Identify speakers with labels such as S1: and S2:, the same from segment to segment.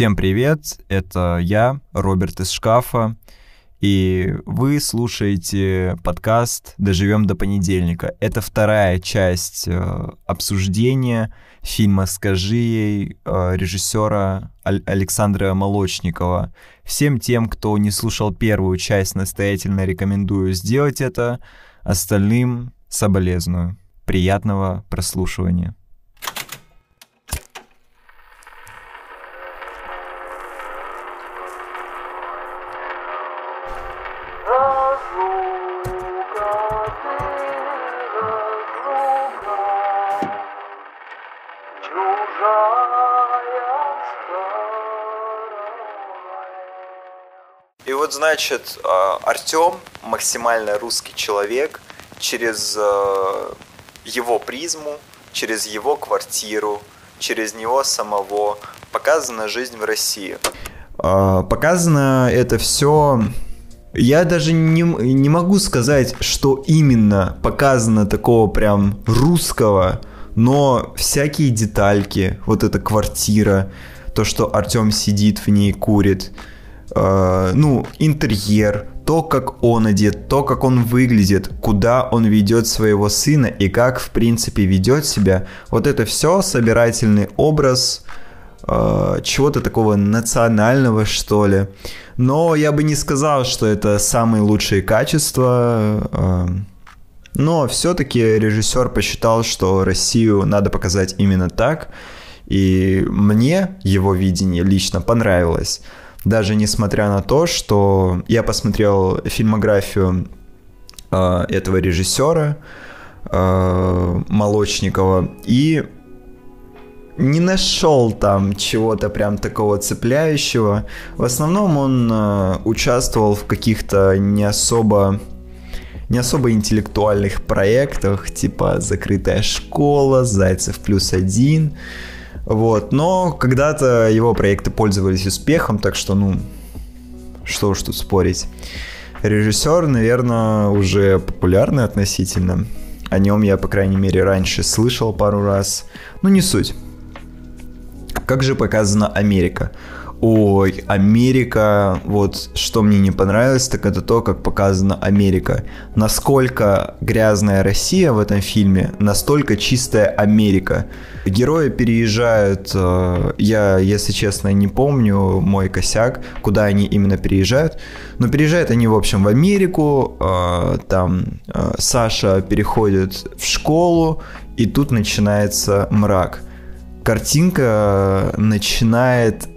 S1: Всем привет, это я, Роберт из шкафа, и вы слушаете подкаст «Доживем до понедельника». Это вторая часть э, обсуждения фильма «Скажи ей» э, режиссера Аль- Александра Молочникова. Всем тем, кто не слушал первую часть, настоятельно рекомендую сделать это. Остальным соболезную. Приятного прослушивания. Значит, а, Артем, максимально русский человек, через а, его призму, через его квартиру, через него самого показана жизнь в России. А, показано это все... Я даже не, не могу сказать, что именно показано такого прям русского, но всякие детальки, вот эта квартира, то, что Артем сидит в ней, курит, э, ну, интерьер, то, как он одет, то, как он выглядит, куда он ведет своего сына и как, в принципе, ведет себя. Вот это все собирательный образ э, чего-то такого национального, что ли. Но я бы не сказал, что это самые лучшие качества. Э, но все-таки режиссер посчитал, что Россию надо показать именно так. И мне его видение лично понравилось даже несмотря на то, что я посмотрел фильмографию э, этого режиссера э, Молочникова и не нашел там чего-то прям такого цепляющего. В основном он э, участвовал в каких-то не особо не особо интеллектуальных проектах, типа «Закрытая школа», «Зайцев плюс один», вот, но когда-то его проекты пользовались успехом, так что, ну, что уж тут спорить. Режиссер, наверное, уже популярный относительно. О нем я, по крайней мере, раньше слышал пару раз. Ну, не суть. Как же показана Америка? Ой, Америка, вот что мне не понравилось, так это то, как показана Америка. Насколько грязная Россия в этом фильме, настолько чистая Америка. Герои переезжают, э, я, если честно, не помню мой косяк, куда они именно переезжают, но переезжают они, в общем, в Америку, э, там э, Саша переходит в школу, и тут начинается мрак. Картинка начинает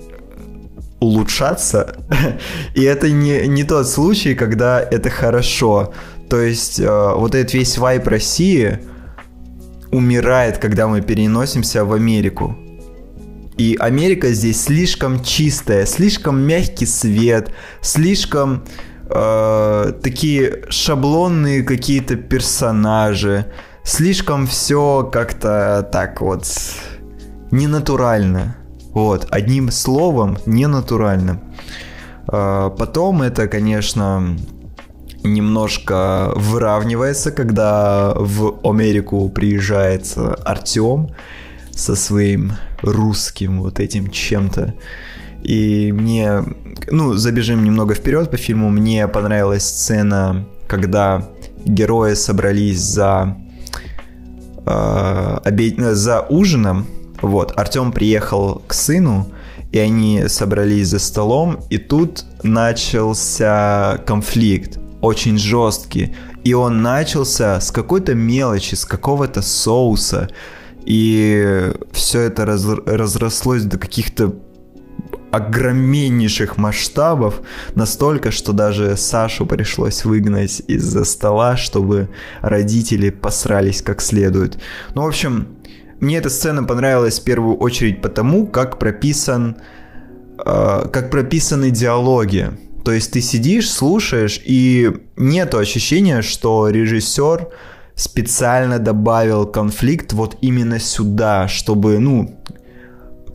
S1: улучшаться. И это не, не тот случай, когда это хорошо. То есть э, вот этот весь вайп России умирает, когда мы переносимся в Америку. И Америка здесь слишком чистая, слишком мягкий свет, слишком э, такие шаблонные какие-то персонажи, слишком все как-то так вот ненатурально. Вот, одним словом, ненатурально. А, потом это, конечно, немножко выравнивается, когда в Америку приезжает Артем со своим русским вот этим чем-то. И мне, ну, забежим немного вперед по фильму, мне понравилась сцена, когда герои собрались за, э, обед... за ужином, вот, Артем приехал к сыну, и они собрались за столом, и тут начался конфликт, очень жесткий. И он начался с какой-то мелочи, с какого-то соуса. И все это раз, разрослось до каких-то огромнейших масштабов, настолько, что даже Сашу пришлось выгнать из-за стола, чтобы родители посрались как следует. Ну, в общем, мне эта сцена понравилась в первую очередь потому, как прописан, э, как прописаны диалоги. То есть ты сидишь, слушаешь, и нет ощущения, что режиссер специально добавил конфликт вот именно сюда, чтобы, ну,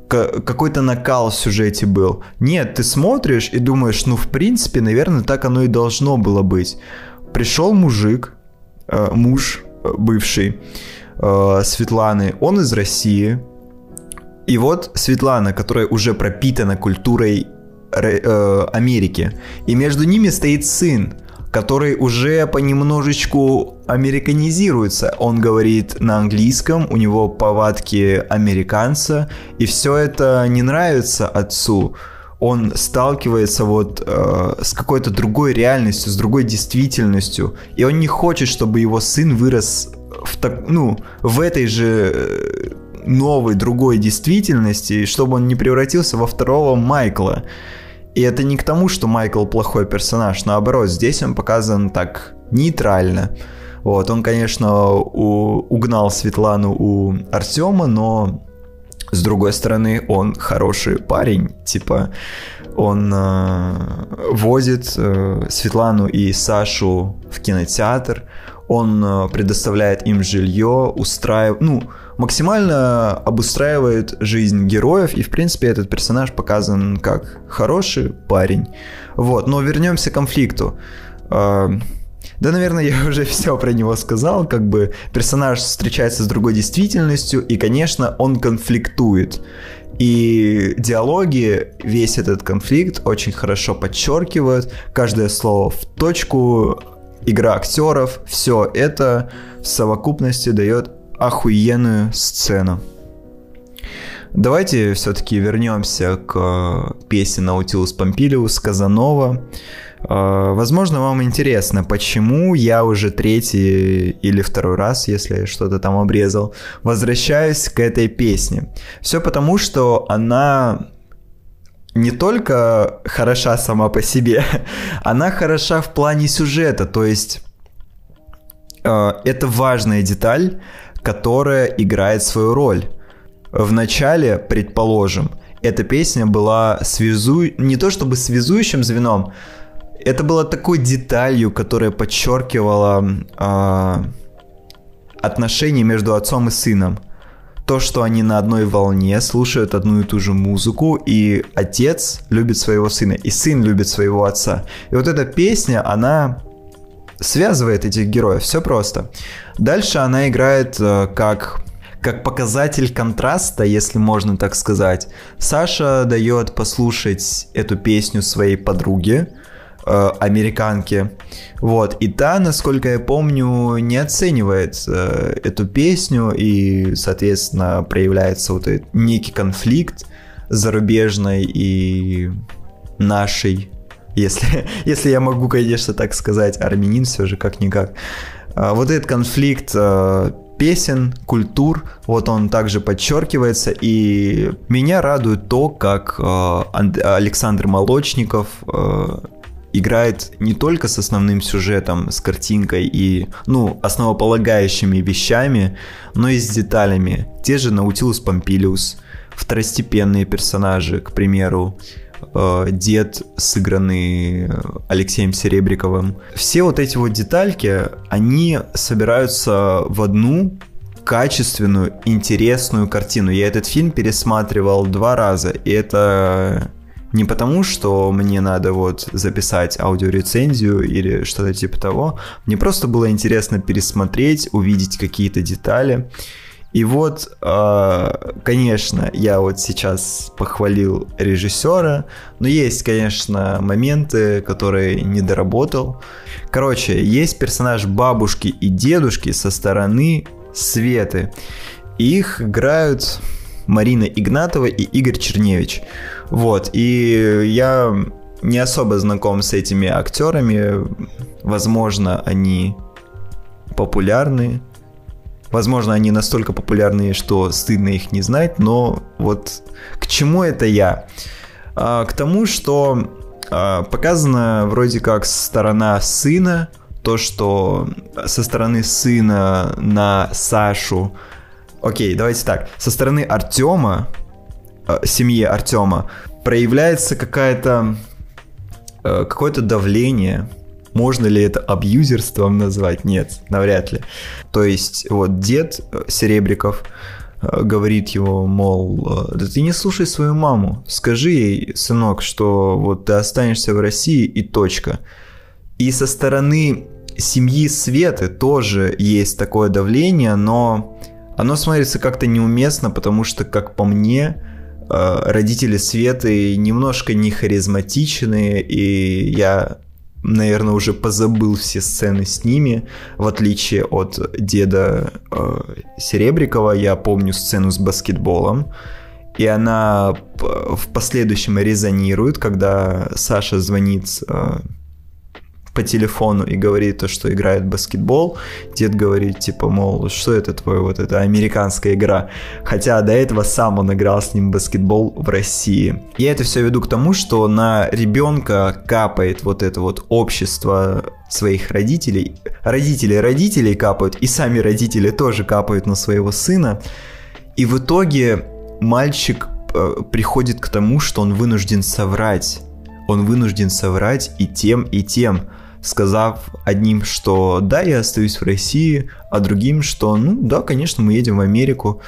S1: какой-то накал в сюжете был. Нет, ты смотришь и думаешь, ну, в принципе, наверное, так оно и должно было быть. Пришел мужик, э, муж э, бывший, э, Светланы, он из России, И вот Светлана, которая уже пропитана культурой э, Америки, и между ними стоит сын, который уже понемножечку американизируется. Он говорит на английском, у него повадки американца, и все это не нравится отцу. Он сталкивается вот э, с какой-то другой реальностью, с другой действительностью, и он не хочет, чтобы его сын вырос в так, ну в этой же э, новой другой действительности, чтобы он не превратился во второго Майкла. И это не к тому, что Майкл плохой персонаж, наоборот, здесь он показан так нейтрально. Вот, он, конечно, у, угнал Светлану у Артема, но с другой стороны, он хороший парень, типа он э, возит э, Светлану и Сашу в кинотеатр, он э, предоставляет им жилье, устраивает, ну, максимально обустраивает жизнь героев, и, в принципе, этот персонаж показан как хороший парень. Вот, но вернемся к конфликту. А, да, наверное, я уже все про него сказал, как бы персонаж встречается с другой действительностью, и, конечно, он конфликтует. И диалоги, весь этот конфликт очень хорошо подчеркивают, каждое слово в точку, игра актеров, все это в совокупности дает охуенную сцену. Давайте все-таки вернемся к э, песне Наутилус Помпилиус Казанова. Э, возможно, вам интересно, почему я уже третий или второй раз, если что-то там обрезал, возвращаюсь к этой песне. Все потому, что она не только хороша сама по себе, она хороша в плане сюжета, то есть э, это важная деталь, которая играет свою роль. В начале, предположим, эта песня была связу... не то чтобы связующим звеном, это было такой деталью, которая подчеркивала э, отношения между отцом и сыном. То, что они на одной волне, слушают одну и ту же музыку, и отец любит своего сына, и сын любит своего отца. И вот эта песня, она связывает этих героев, все просто. Дальше она играет э, как как показатель контраста, если можно так сказать. Саша дает послушать эту песню своей подруге, э, американке. Вот. И та, насколько я помню, не оценивает э, эту песню, и, соответственно, проявляется вот этот некий конфликт зарубежной и нашей если, если я могу, конечно, так сказать, армянин все же как-никак. А, вот этот конфликт а, песен, культур, вот он также подчеркивается, и меня радует то, как а, Александр Молочников играет не только с основным сюжетом, с картинкой и, ну, основополагающими вещами, но и с деталями. Те же Наутилус Помпилиус, второстепенные персонажи, к примеру, Э, дед, сыгранный Алексеем Серебряковым. Все вот эти вот детальки, они собираются в одну качественную, интересную картину. Я этот фильм пересматривал два раза, и это не потому, что мне надо вот записать аудиорецензию или что-то типа того. Мне просто было интересно пересмотреть, увидеть какие-то детали. И вот, а, конечно, я вот сейчас похвалил режиссера, но есть, конечно, моменты, которые не доработал. Короче, есть персонаж бабушки и дедушки со стороны Светы. Их играют Марина Игнатова и Игорь Черневич. Вот, и я не особо знаком с этими актерами. Возможно, они популярны, Возможно, они настолько популярные, что стыдно их не знать, но вот к чему это я? А, к тому, что а, показана вроде как сторона сына, то, что со стороны сына на Сашу... Окей, давайте так. Со стороны Артема, а, семьи Артема, проявляется какая-то а, какое-то давление, можно ли это абьюзерством назвать? Нет, навряд ли. То есть вот дед э, Серебряков э, говорит его, мол, да ты не слушай свою маму, скажи ей, сынок, что вот ты останешься в России и точка. И со стороны семьи Светы тоже есть такое давление, но оно смотрится как-то неуместно, потому что, как по мне, э, родители Светы немножко не харизматичные, и я, наверное, уже позабыл все сцены с ними, в отличие от деда э, Серебрякова, я помню сцену с баскетболом, и она в последующем резонирует, когда Саша звонит э, по телефону и говорит то, что играет в баскетбол, дед говорит, типа, мол, что это твое, вот это американская игра. Хотя до этого сам он играл с ним в баскетбол в России. Я это все веду к тому, что на ребенка капает вот это вот общество своих родителей. Родители родителей капают, и сами родители тоже капают на своего сына. И в итоге мальчик э, приходит к тому, что он вынужден соврать. Он вынужден соврать и тем, и тем сказав одним, что да, я остаюсь в России, а другим, что ну да, конечно, мы едем в Америку.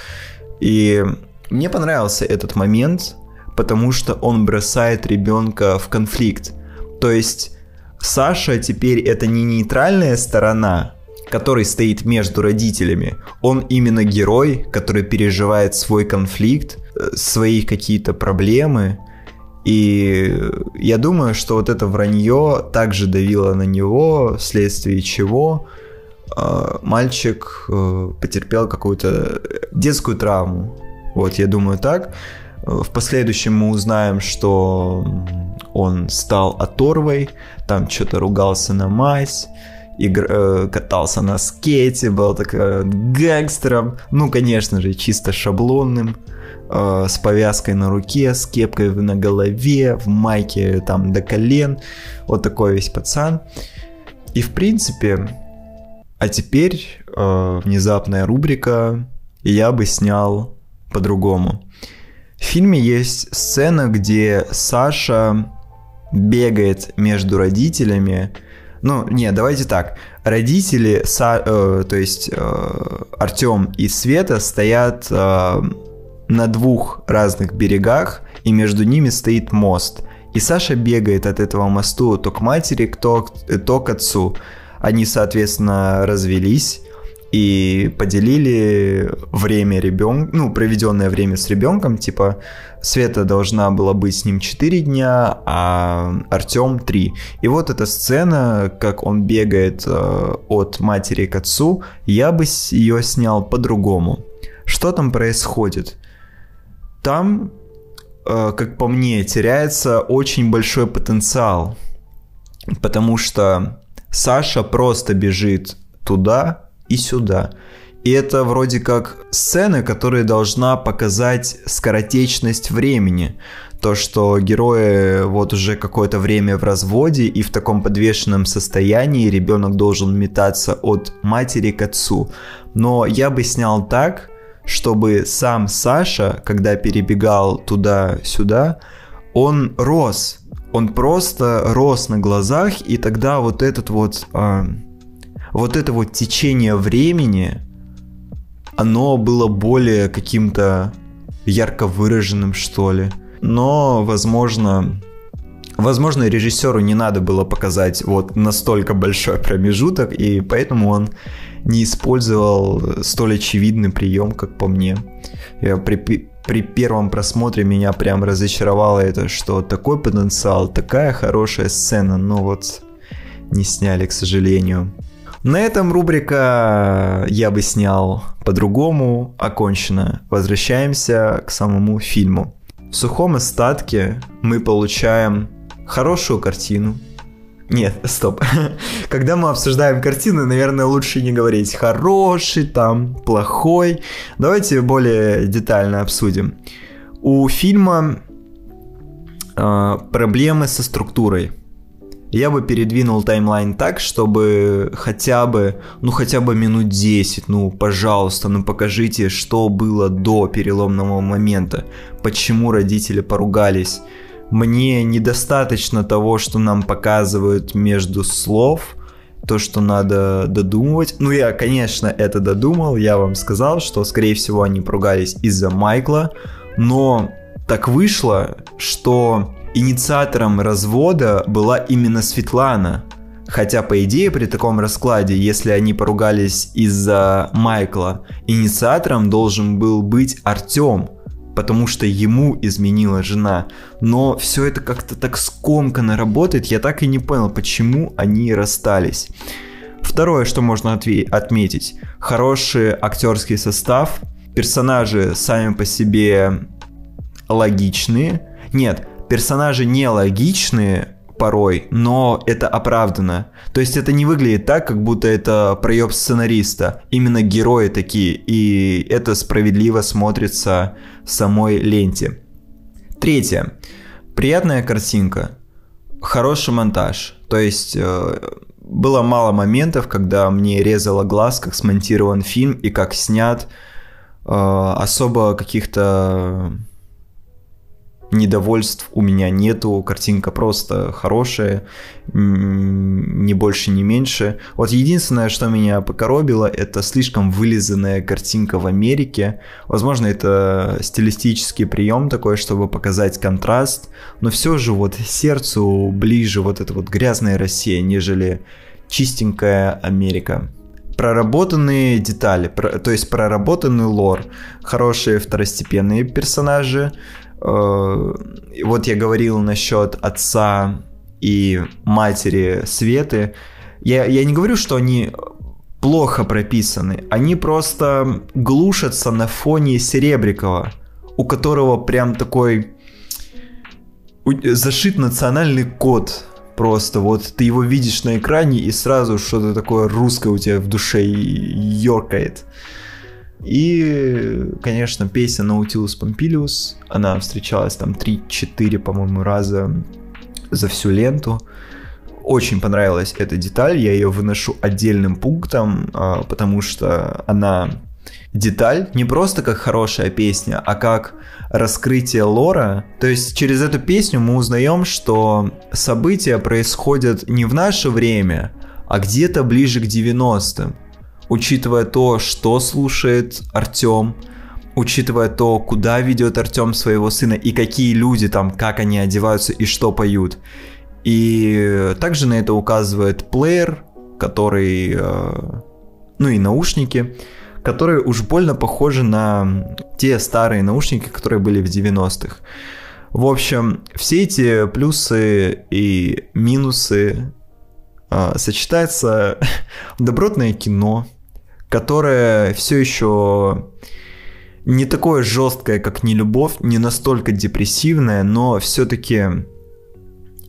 S1: И мне понравился этот момент, потому что он бросает ребенка в конфликт. То есть Саша теперь это не нейтральная сторона, который стоит между родителями. Он именно герой, который переживает свой конфликт, э, свои какие-то проблемы, и я думаю, что вот это вранье также давило на него, вследствие чего э, мальчик э, потерпел какую-то детскую травму. Вот, я думаю так. В последующем мы узнаем, что он стал оторвой, там что-то ругался на мать, игр, э, катался на скейте, был так гангстером, ну, конечно же, чисто шаблонным э, с повязкой на руке, с кепкой на голове, в майке там до колен. Вот такой весь пацан. И в принципе, а теперь э, внезапная рубрика «Я бы снял по-другому». В фильме есть сцена, где Саша бегает между родителями. Ну, не, давайте так. Родители, Са, э, то есть э, Артем и Света стоят э, на двух разных берегах, и между ними стоит мост. И Саша бегает от этого мосту то к матери, то, то к отцу. Они, соответственно, развелись и поделили время ребенка, ну, проведенное время с ребенком, типа, Света должна была быть с ним 4 дня, а Артем 3. И вот эта сцена, как он бегает э, от матери к отцу, я бы ее снял по-другому. Что там происходит? Там, э, как по мне, теряется очень большой потенциал, потому что Саша просто бежит туда и сюда. И это вроде как сцена, которая должна показать скоротечность времени. То, что герои вот уже какое-то время в разводе и в таком подвешенном состоянии ребенок должен метаться от матери к отцу. Но я бы снял так, чтобы сам Саша, когда перебегал туда-сюда, он рос. Он просто рос на глазах, и тогда вот этот вот, э, вот это вот течение времени, оно было более каким-то ярко выраженным, что ли. Но, возможно, возможно, режиссеру не надо было показать вот настолько большой промежуток, и поэтому он не использовал столь очевидный прием, как по мне. Я при, при первом просмотре меня прям разочаровало это, что такой потенциал, такая хорошая сцена, но вот не сняли, к сожалению. На этом рубрика «Я бы снял по-другому» окончена. Возвращаемся к самому фильму. В сухом остатке мы получаем хорошую картину, нет, стоп. Когда мы обсуждаем картины, наверное, лучше не говорить хороший, там, плохой. Давайте более детально обсудим. У фильма э, проблемы со структурой. Я бы передвинул таймлайн так, чтобы хотя бы, ну хотя бы минут 10, ну пожалуйста, ну покажите, что было до переломного момента, почему родители поругались, мне недостаточно того, что нам показывают между слов, то, что надо додумывать. Ну, я, конечно, это додумал, я вам сказал, что, скорее всего, они поругались из-за Майкла, но так вышло, что инициатором развода была именно Светлана, Хотя, по идее, при таком раскладе, если они поругались из-за Майкла, инициатором должен был быть Артем, потому что ему изменила жена. Но все это как-то так скомканно работает, я так и не понял, почему они расстались. Второе, что можно отметить, хороший актерский состав, персонажи сами по себе логичные. Нет, персонажи не логичные, порой, но это оправдано. То есть это не выглядит так, как будто это проеб сценариста. Именно герои такие, и это справедливо смотрится в самой ленте. Третье. Приятная картинка. Хороший монтаж. То есть э, было мало моментов, когда мне резало глаз, как смонтирован фильм и как снят. Э, особо каких-то недовольств у меня нету, картинка просто хорошая, ни больше, ни меньше. Вот единственное, что меня покоробило, это слишком вылизанная картинка в Америке. Возможно, это стилистический прием такой, чтобы показать контраст, но все же вот сердцу ближе вот эта вот грязная Россия, нежели чистенькая Америка проработанные детали, то есть проработанный лор, хорошие второстепенные персонажи, вот я говорил насчет отца и матери Светы. Я, я не говорю, что они плохо прописаны. Они просто глушатся на фоне Серебрякова, у которого прям такой зашит национальный код. Просто вот ты его видишь на экране и сразу что-то такое русское у тебя в душе ёркает. И, конечно, песня Nautilus Pompilius, она встречалась там 3-4, по-моему, раза за всю ленту. Очень понравилась эта деталь, я ее выношу отдельным пунктом, а, потому что она деталь не просто как хорошая песня, а как раскрытие лора. То есть через эту песню мы узнаем, что события происходят не в наше время, а где-то ближе к 90-м учитывая то, что слушает Артем, учитывая то, куда ведет Артем своего сына и какие люди там, как они одеваются и что поют. И также на это указывает плеер, который, э, ну и наушники, которые уж больно похожи на те старые наушники, которые были в 90-х. В общем, все эти плюсы и минусы э, сочетаются в добротное кино, которое все еще не такое жесткое, как не любовь, не настолько депрессивное, но все-таки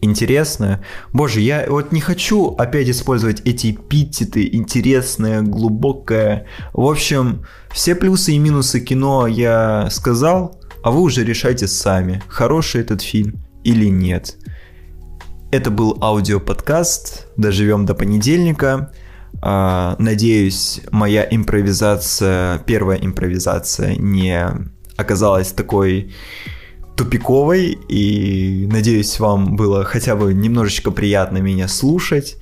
S1: интересное. Боже, я вот не хочу опять использовать эти эпитеты, интересное, глубокое. В общем, все плюсы и минусы кино я сказал, а вы уже решайте сами, хороший этот фильм или нет. Это был аудиоподкаст «Доживем до понедельника». А, надеюсь, моя импровизация, первая импровизация не оказалась такой тупиковой, и надеюсь, вам было хотя бы немножечко приятно меня слушать.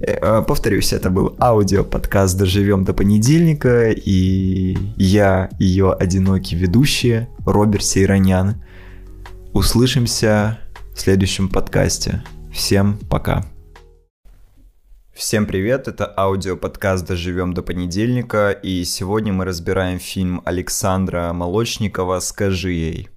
S1: Э, а, повторюсь, это был аудио-подкаст «Доживем до понедельника», и я, ее одинокий ведущий, Роберт Сейронян. Услышимся в следующем подкасте. Всем пока. Всем привет, это аудиоподкаст «Доживем до понедельника», и сегодня мы разбираем фильм Александра Молочникова «Скажи ей».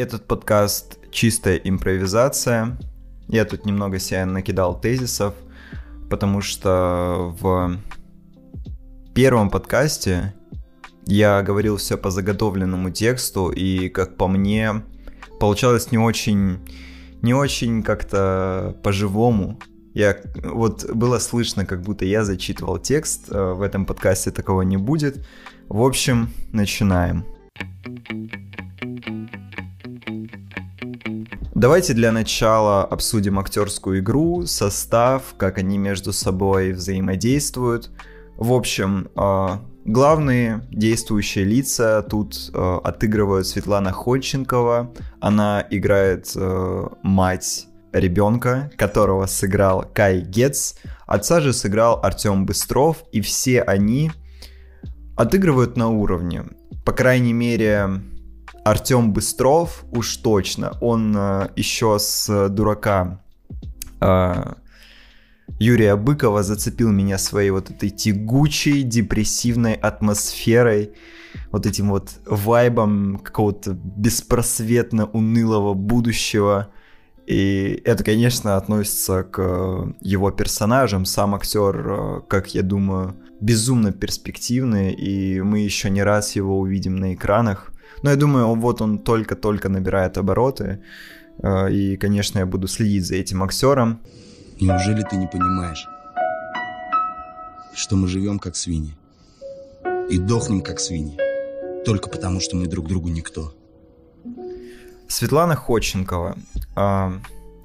S1: Этот подкаст чистая импровизация. Я тут немного себя накидал тезисов, потому что в первом подкасте я говорил все по заготовленному тексту, и, как по мне, получалось не очень, не очень как-то по-живому. Я, вот было слышно, как будто я зачитывал текст, э, в этом подкасте такого не будет. В общем, начинаем. Давайте для начала обсудим актерскую игру, состав, как они между собой взаимодействуют. В общем, главные действующие лица тут отыгрывают Светлана Ходченкова. Она играет мать ребенка, которого сыграл Кай Гетц. Отца же сыграл Артем Быстров, и все они отыгрывают на уровне. По крайней мере, Артем Быстров уж точно. Он э, еще с дурака э, Юрия Быкова зацепил меня своей вот этой тягучей, депрессивной атмосферой, вот этим вот вайбом какого-то беспросветно унылого будущего. И это, конечно, относится к его персонажам. Сам актер, э, как я думаю, безумно перспективный, и мы еще не раз его увидим на экранах. Но я думаю, вот он только-только набирает обороты, э, и, конечно, я буду следить за этим актером.
S2: Неужели ты не понимаешь, что мы живем как свиньи и дохнем как свиньи, только потому, что мы друг другу никто?
S1: Светлана Ходченкова. А,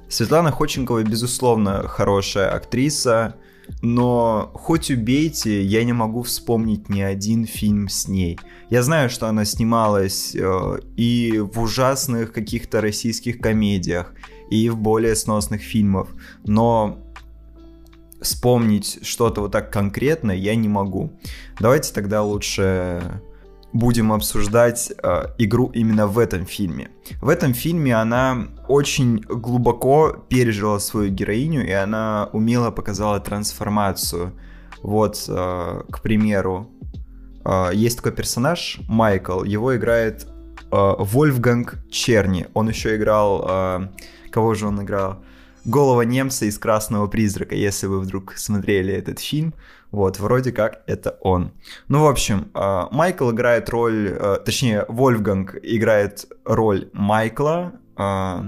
S1: Светлана Ходченкова, безусловно, хорошая актриса, но хоть убейте, я не могу вспомнить ни один фильм с ней. Я знаю, что она снималась э, и в ужасных каких-то российских комедиях, и в более сносных фильмах, но вспомнить что-то вот так конкретно я не могу. Давайте тогда лучше будем обсуждать э, игру именно в этом фильме. В этом фильме она очень глубоко пережила свою героиню, и она умело показала трансформацию. Вот, э, к примеру, э, есть такой персонаж, Майкл, его играет э, Вольфганг Черни. Он еще играл... Э, кого же он играл? Голова немца из «Красного призрака», если вы вдруг смотрели этот фильм. Вот, вроде как это он. Ну, в общем, а, Майкл играет роль, а, точнее, Вольфганг играет роль Майкла, а,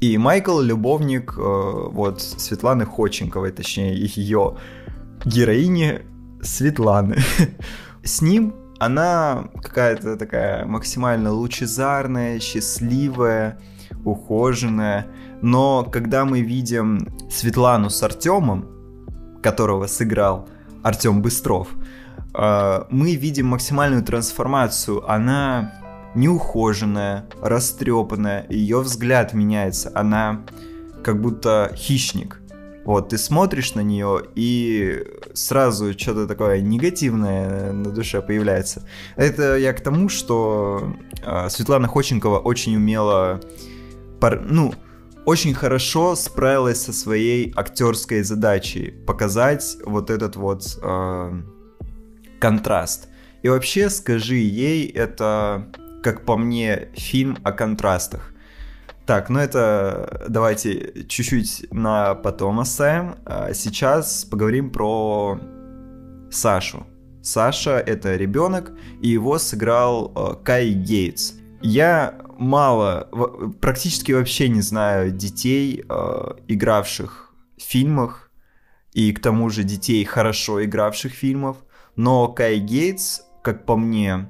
S1: и Майкл любовник вот Светланы Ходченковой, точнее, ее героини Светланы. С ним она какая-то такая максимально лучезарная, счастливая, ухоженная. Но когда мы видим Светлану с Артемом, которого сыграл Артем Быстров, э, мы видим максимальную трансформацию. Она неухоженная, растрепанная, ее взгляд меняется, она как будто хищник. Вот, ты смотришь на нее, и сразу что-то такое негативное на душе появляется. Это я к тому, что э, Светлана Ходченкова очень умела, пар... ну, очень хорошо справилась со своей актерской задачей показать вот этот вот э, контраст. И вообще, скажи ей, это, как по мне, фильм о контрастах. Так, ну это давайте чуть-чуть на потом оставим. А сейчас поговорим про Сашу. Саша это ребенок, и его сыграл э, Кай Гейтс. Я мало, практически вообще не знаю детей, э, игравших в фильмах, и к тому же детей, хорошо игравших в фильмах, но Кай Гейтс, как по мне,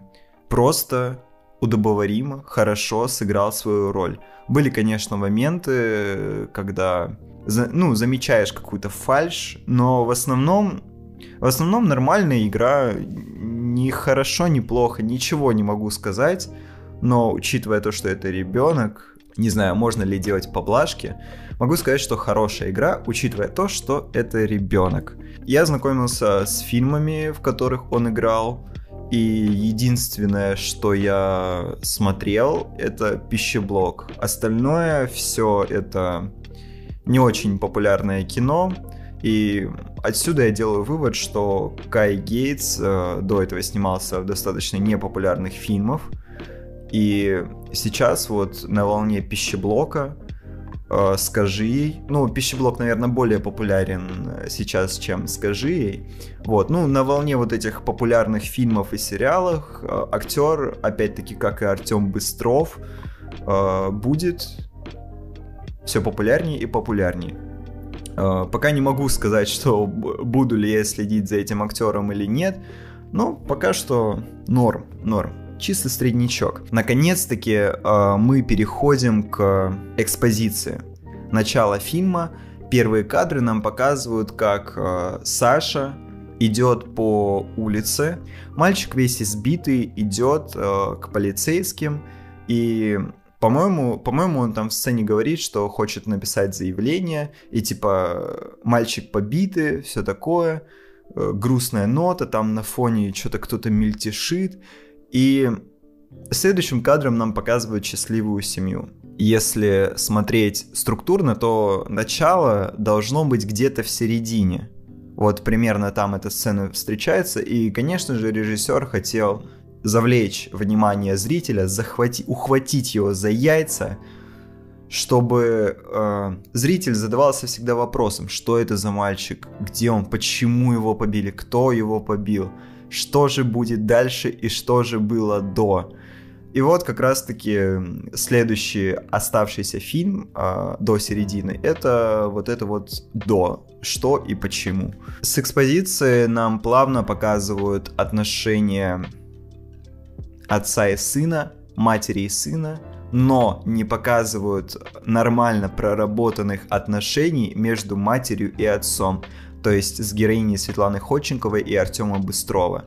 S1: просто удобоваримо, хорошо сыграл свою роль. Были, конечно, моменты, когда ну, замечаешь какую-то фальш, но в основном в основном нормальная игра, ни хорошо, ни плохо, ничего не могу сказать но учитывая то, что это ребенок, не знаю, можно ли делать поблажки, могу сказать, что хорошая игра, учитывая то, что это ребенок. Я знакомился с фильмами, в которых он играл, и единственное, что я смотрел, это пищеблок. Остальное все это не очень популярное кино, и отсюда я делаю вывод, что Кай Гейтс э, до этого снимался в достаточно непопулярных фильмах, и сейчас вот на волне пищеблока э, скажи ей. Ну, пищеблок, наверное, более популярен э, сейчас, чем скажи ей. Вот, ну, на волне вот этих популярных фильмов и сериалов э, актер, опять-таки, как и Артем Быстров, э, будет все популярнее и популярнее. Э, пока не могу сказать, что буду ли я следить за этим актером или нет, но пока что норм, норм чисто среднячок. Наконец-таки э, мы переходим к экспозиции. Начало фильма. Первые кадры нам показывают, как э, Саша идет по улице. Мальчик весь избитый идет э, к полицейским и по-моему, по-моему, он там в сцене говорит, что хочет написать заявление, и типа мальчик побитый, все такое, э, грустная нота, там на фоне что-то кто-то мельтешит, и следующим кадром нам показывают счастливую семью. Если смотреть структурно, то начало должно быть где-то в середине. Вот примерно там эта сцена встречается, и, конечно же, режиссер хотел завлечь внимание зрителя, захватить, ухватить его за яйца, чтобы э, зритель задавался всегда вопросом, что это за мальчик, где он, почему его побили, кто его побил, что же будет дальше и что же было до. И вот как раз-таки следующий оставшийся фильм э, до середины, это вот это вот до, что и почему. С экспозиции нам плавно показывают отношения отца и сына, матери и сына, но не показывают нормально проработанных отношений между матерью и отцом, то есть с героиней Светланы Ходченковой и Артема Быстрова.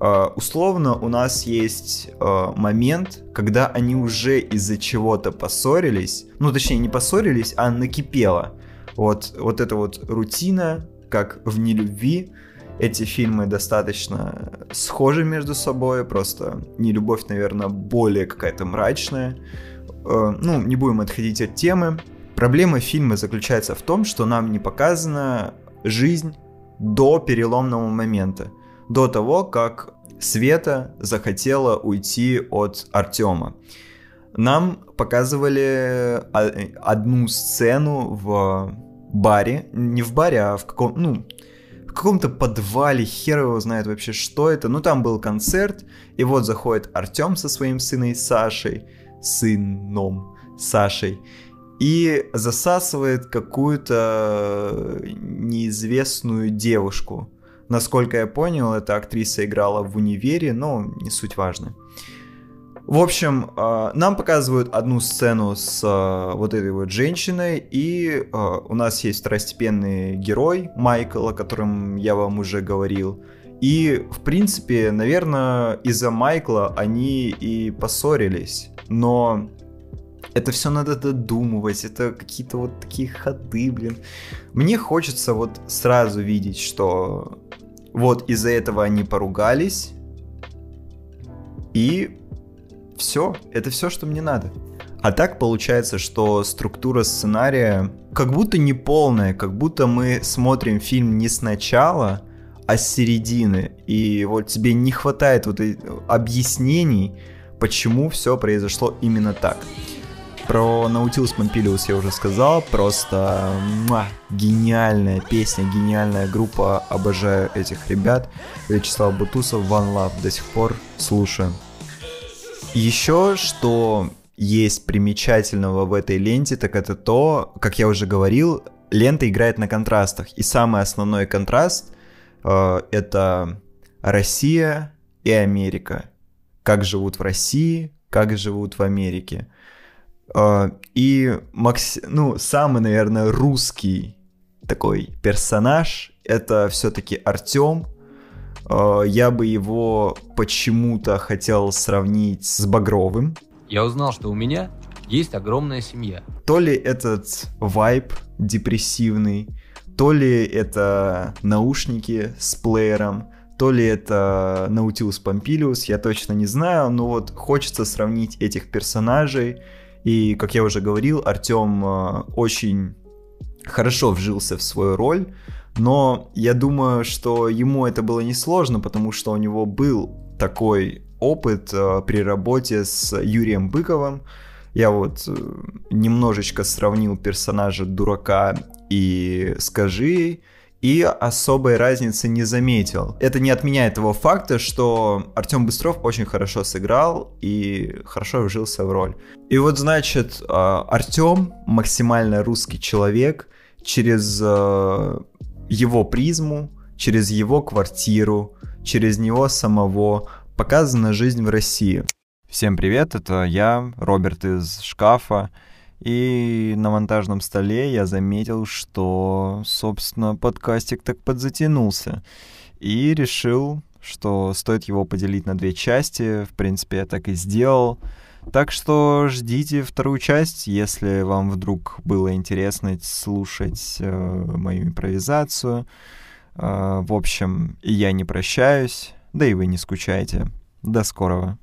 S1: Uh, условно у нас есть uh, момент, когда они уже из-за чего-то поссорились, ну точнее не поссорились, а накипело. Вот, вот эта вот рутина, как в нелюбви, эти фильмы достаточно схожи между собой, просто не любовь, наверное, более какая-то мрачная. Э, ну, не будем отходить от темы. Проблема фильма заключается в том, что нам не показана жизнь до переломного момента, до того, как Света захотела уйти от Артема. Нам показывали одну сцену в баре, не в баре, а в каком, ну, в каком-то подвале, хер его знает вообще, что это. Ну, там был концерт, и вот заходит Артем со своим сыном Сашей, сыном Сашей, и засасывает какую-то неизвестную девушку. Насколько я понял, эта актриса играла в универе, но не суть важно. В общем, а, нам показывают одну сцену с а, вот этой вот женщиной, и у нас есть второстепенный герой Майкл, о котором я вам уже говорил. И, в принципе, наверное, из-за Майкла они и поссорились. Но это все надо додумывать, это какие-то вот такие ходы, блин. Мне хочется вот сразу видеть, что вот из-за этого они поругались, и все, это все, что мне надо. А так получается, что структура сценария как будто не полная, как будто мы смотрим фильм не сначала, а с середины. И вот тебе не хватает вот объяснений, почему все произошло именно так. Про Наутилус Помпилиус я уже сказал, просто муа, гениальная песня, гениальная группа, обожаю этих ребят. Вячеслав Бутусов, One Love, до сих пор слушаю. Еще что есть примечательного в этой ленте, так это то, как я уже говорил, лента играет на контрастах. И самый основной контраст э, это Россия и Америка. Как живут в России, как живут в Америке. Э, и макс... ну, самый, наверное, русский такой персонаж это все-таки Артем, Э, я бы его почему-то хотел сравнить с Багровым.
S3: Я узнал, что у меня есть огромная семья.
S1: То ли этот вайб депрессивный, то ли это наушники с плеером, то ли это Наутилус Помпилиус, я точно не знаю, но вот хочется сравнить этих персонажей. И, как я уже говорил, Артем э, очень хорошо вжился в свою роль, но я думаю, что ему это было несложно, потому что у него был такой опыт э, при работе с Юрием Быковым. Я вот э, немножечко сравнил персонажа дурака и скажи, и особой разницы не заметил. Это не отменяет того факта, что Артем Быстров очень хорошо сыграл и хорошо вжился в роль. И вот, значит, э, Артем максимально русский человек через э, его призму, через его квартиру, через него самого показана жизнь в России. Всем привет, это я, Роберт из шкафа. И на монтажном столе я заметил, что, собственно, подкастик так подзатянулся. и решил, что стоит его поделить на две части. В принципе, я так и сделал. Так что ждите вторую часть, если вам вдруг было интересно слушать э, мою импровизацию. Э, в общем, я не прощаюсь, да и вы не скучайте. До скорого.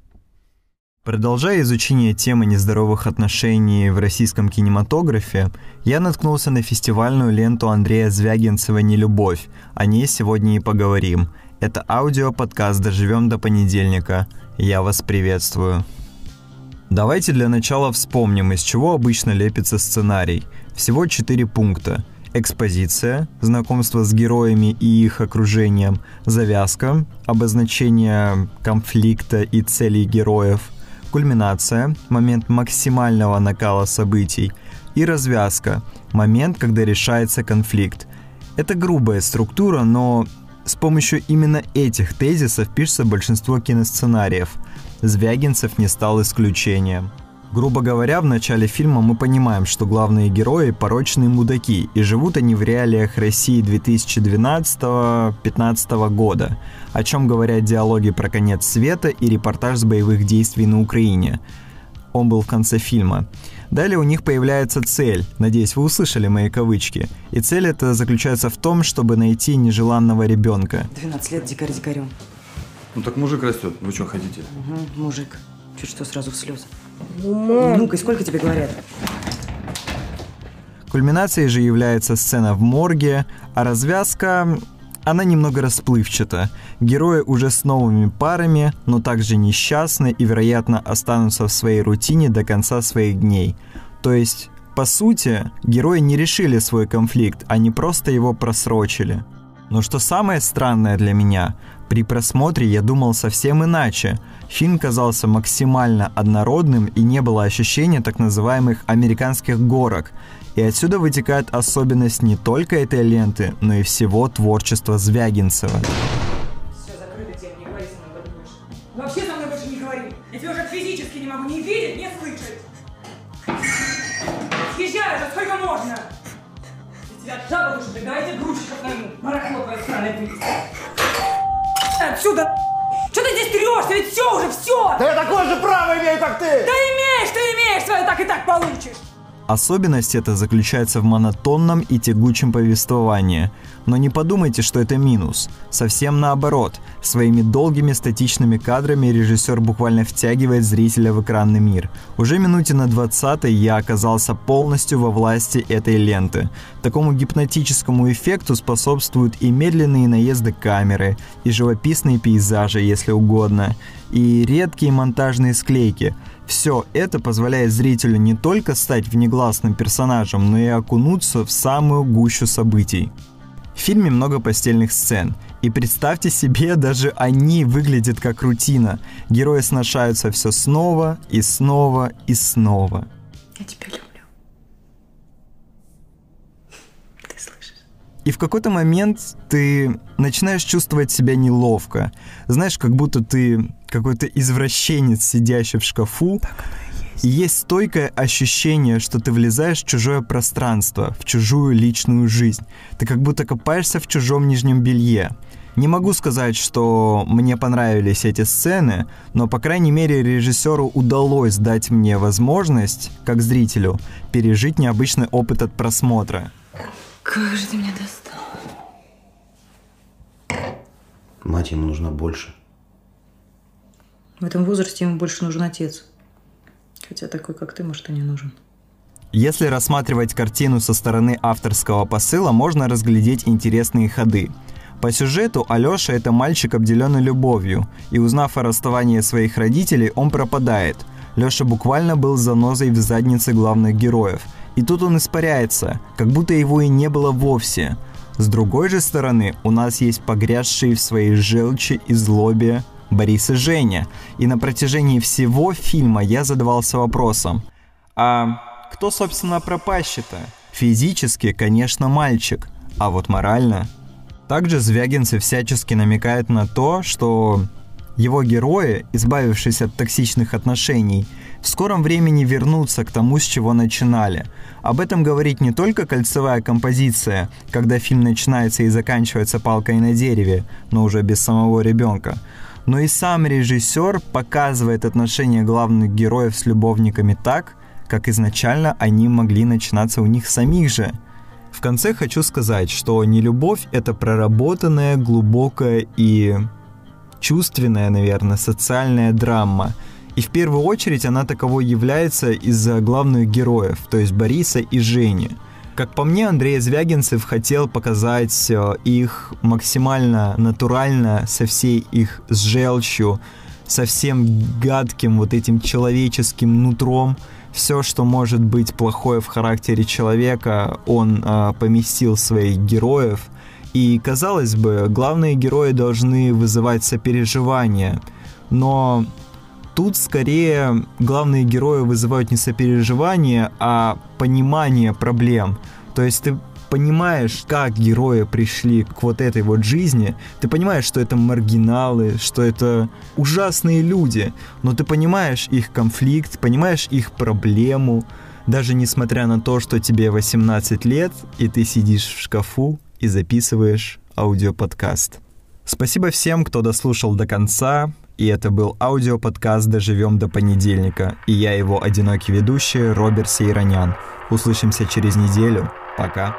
S1: Продолжая изучение темы нездоровых отношений в российском кинематографе, я наткнулся на фестивальную ленту Андрея Звягинцева «Нелюбовь». О ней сегодня и поговорим. Это аудиоподкаст «Доживем до понедельника». Я вас приветствую. Давайте для начала вспомним, из чего обычно лепится сценарий. Всего четыре пункта. Экспозиция, знакомство с героями и их окружением, завязка, обозначение конфликта и целей героев – кульминация, момент максимального накала событий, и развязка, момент, когда решается конфликт. Это грубая структура, но с помощью именно этих тезисов пишется большинство киносценариев. Звягинцев не стал исключением. Грубо говоря, в начале фильма мы понимаем, что главные герои – порочные мудаки, и живут они в реалиях России 2012-15 года, о чем говорят диалоги про конец света и репортаж с боевых действий на Украине. Он был в конце фильма. Далее у них появляется цель, надеюсь, вы услышали мои кавычки. И цель эта заключается в том, чтобы найти нежеланного ребенка.
S4: 12 лет дикарь дикарем.
S5: Ну так мужик растет. Вы что хотите?
S4: Угу, мужик. Чуть что сразу в слезы. Ну-ка, сколько тебе говорят?
S1: Кульминацией же является сцена в морге, а развязка... Она немного расплывчата. Герои уже с новыми парами, но также несчастны и, вероятно, останутся в своей рутине до конца своих дней. То есть, по сути, герои не решили свой конфликт, они просто его просрочили. Но что самое странное для меня, при просмотре я думал совсем иначе. Фильм казался максимально однородным и не было ощущения так называемых американских горок. И отсюда вытекает особенность не только этой ленты, но и всего творчества Звягинцева.
S4: Все закрыто, тем не говори со мной больше. Вообще со мной больше не говори. Я тебя уже физически не могу ни видеть, ни слышать. Съезжай уже, сколько можно? Я тебя жаба душу, давайте грузчиков найму. Барахло твое сраное вывести. Отсюда! Что ты здесь трешься? Ведь все уже, все!
S6: Да я такое же право имею, как ты!
S4: Да имеешь, ты имеешь, свое так и так получишь!
S1: Особенность эта заключается в монотонном и тягучем повествовании. Но не подумайте, что это минус. Совсем наоборот. Своими долгими статичными кадрами режиссер буквально втягивает зрителя в экранный мир. Уже минуте на 20 я оказался полностью во власти этой ленты. Такому гипнотическому эффекту способствуют и медленные наезды камеры, и живописные пейзажи, если угодно, и редкие монтажные склейки – все это позволяет зрителю не только стать внегласным персонажем, но и окунуться в самую гущу событий. В фильме много постельных сцен, и представьте себе, даже они выглядят как рутина. Герои сношаются все снова и снова и снова.
S4: Я тебя люблю. Ты слышишь?
S1: И в какой-то момент ты начинаешь чувствовать себя неловко. Знаешь, как будто ты какой-то извращенец, сидящий в шкафу. И есть стойкое ощущение, что ты влезаешь в чужое пространство, в чужую личную жизнь. Ты как будто копаешься в чужом нижнем белье. Не могу сказать, что мне понравились эти сцены, но, по крайней мере, режиссеру удалось дать мне возможность, как зрителю, пережить необычный опыт от просмотра.
S4: Как же ты меня достал.
S2: Мать ему нужна больше.
S4: В этом возрасте ему больше нужен отец. Хотя такой, как ты, может, и не нужен.
S1: Если рассматривать картину со стороны авторского посыла, можно разглядеть интересные ходы. По сюжету Алёша – это мальчик, обделенный любовью, и узнав о расставании своих родителей, он пропадает. Лёша буквально был занозой в заднице главных героев. И тут он испаряется, как будто его и не было вовсе. С другой же стороны, у нас есть погрязшие в своей желчи и злобе Борис и Женя. И на протяжении всего фильма я задавался вопросом, а кто, собственно, пропащий-то? Физически, конечно, мальчик, а вот морально... Также Звягинцы всячески намекает на то, что его герои, избавившись от токсичных отношений, в скором времени вернуться к тому, с чего начинали. Об этом говорит не только кольцевая композиция, когда фильм начинается и заканчивается палкой на дереве, но уже без самого ребенка, но и сам режиссер показывает отношения главных героев с любовниками так, как изначально они могли начинаться у них самих же. В конце хочу сказать, что не любовь — это проработанная, глубокая и чувственная, наверное, социальная драма. И в первую очередь она таковой является из-за главных героев, то есть Бориса и Жени. Как по мне, Андрей Звягинцев хотел показать э, их максимально натурально, со всей их с желчью, со всем гадким вот этим человеческим нутром, все, что может быть плохое в характере человека, он э, поместил своих героев. И, казалось бы, главные герои должны вызывать сопереживание. Но тут скорее главные герои вызывают не сопереживание, а понимание проблем. То есть ты понимаешь, как герои пришли к вот этой вот жизни, ты понимаешь, что это маргиналы, что это ужасные люди, но ты понимаешь их конфликт, понимаешь их проблему, даже несмотря на то, что тебе 18 лет, и ты сидишь в шкафу и записываешь аудиоподкаст. Спасибо всем, кто дослушал до конца, и это был аудиоподкаст «Доживем до понедельника», и я его одинокий ведущий Роберт Сейранян. Услышимся через неделю. Пока.